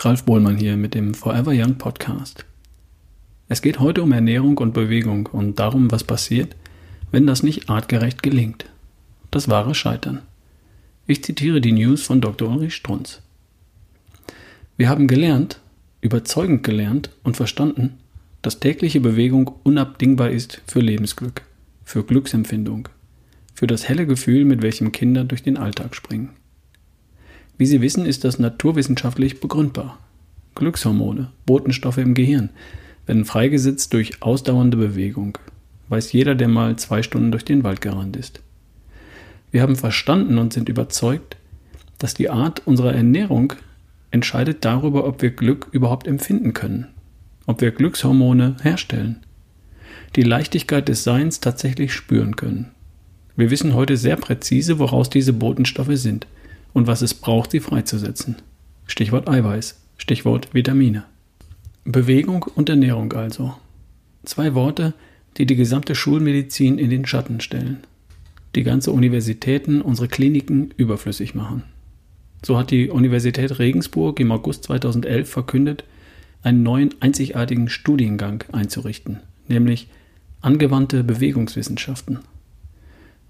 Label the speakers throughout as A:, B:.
A: Ralf Bohlmann hier mit dem Forever Young Podcast. Es geht heute um Ernährung und Bewegung und darum, was passiert, wenn das nicht artgerecht gelingt. Das wahre Scheitern. Ich zitiere die News von Dr. Ulrich Strunz. Wir haben gelernt, überzeugend gelernt und verstanden, dass tägliche Bewegung unabdingbar ist für Lebensglück, für Glücksempfindung, für das helle Gefühl, mit welchem Kinder durch den Alltag springen. Wie Sie wissen, ist das naturwissenschaftlich begründbar. Glückshormone, Botenstoffe im Gehirn, werden freigesetzt durch ausdauernde Bewegung. Weiß jeder, der mal zwei Stunden durch den Wald gerannt ist. Wir haben verstanden und sind überzeugt, dass die Art unserer Ernährung entscheidet darüber, ob wir Glück überhaupt empfinden können, ob wir Glückshormone herstellen, die Leichtigkeit des Seins tatsächlich spüren können. Wir wissen heute sehr präzise, woraus diese Botenstoffe sind – und was es braucht, sie freizusetzen. Stichwort Eiweiß, Stichwort Vitamine. Bewegung und Ernährung also. Zwei Worte, die die gesamte Schulmedizin in den Schatten stellen. Die ganze Universitäten, unsere Kliniken überflüssig machen. So hat die Universität Regensburg im August 2011 verkündet, einen neuen einzigartigen Studiengang einzurichten, nämlich angewandte Bewegungswissenschaften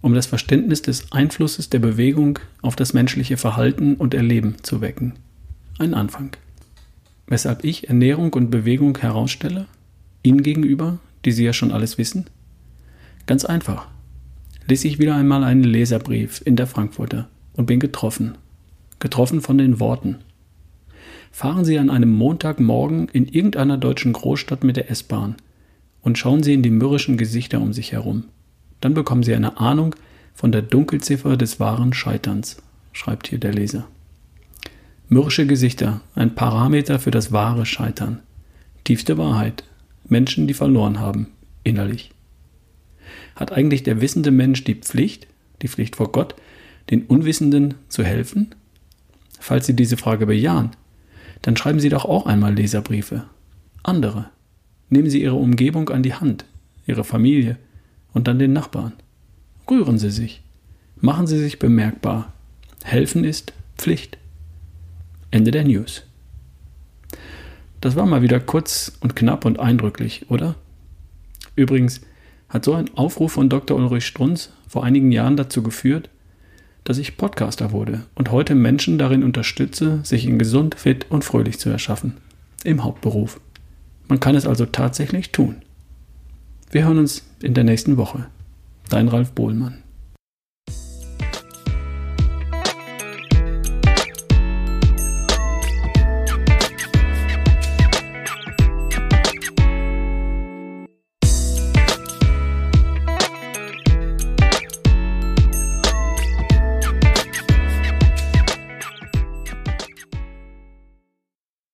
A: um das Verständnis des Einflusses der Bewegung auf das menschliche Verhalten und Erleben zu wecken. Ein Anfang. Weshalb ich Ernährung und Bewegung herausstelle? Ihnen gegenüber, die Sie ja schon alles wissen? Ganz einfach. Lese ich wieder einmal einen Leserbrief in der Frankfurter und bin getroffen. Getroffen von den Worten. Fahren Sie an einem Montagmorgen in irgendeiner deutschen Großstadt mit der S-Bahn und schauen Sie in die mürrischen Gesichter um sich herum. Dann bekommen Sie eine Ahnung von der Dunkelziffer des wahren Scheiterns, schreibt hier der Leser. Mürrische Gesichter, ein Parameter für das wahre Scheitern. Tiefste Wahrheit. Menschen, die verloren haben, innerlich. Hat eigentlich der wissende Mensch die Pflicht, die Pflicht vor Gott, den Unwissenden zu helfen? Falls Sie diese Frage bejahen, dann schreiben Sie doch auch einmal Leserbriefe. Andere. Nehmen Sie Ihre Umgebung an die Hand, Ihre Familie, und dann den Nachbarn. Rühren Sie sich. Machen Sie sich bemerkbar. Helfen ist Pflicht. Ende der News. Das war mal wieder kurz und knapp und eindrücklich, oder? Übrigens hat so ein Aufruf von Dr. Ulrich Strunz vor einigen Jahren dazu geführt, dass ich Podcaster wurde und heute Menschen darin unterstütze, sich in gesund, fit und fröhlich zu erschaffen. Im Hauptberuf. Man kann es also tatsächlich tun. Wir hören uns in der nächsten Woche. Dein Ralf Bohlmann.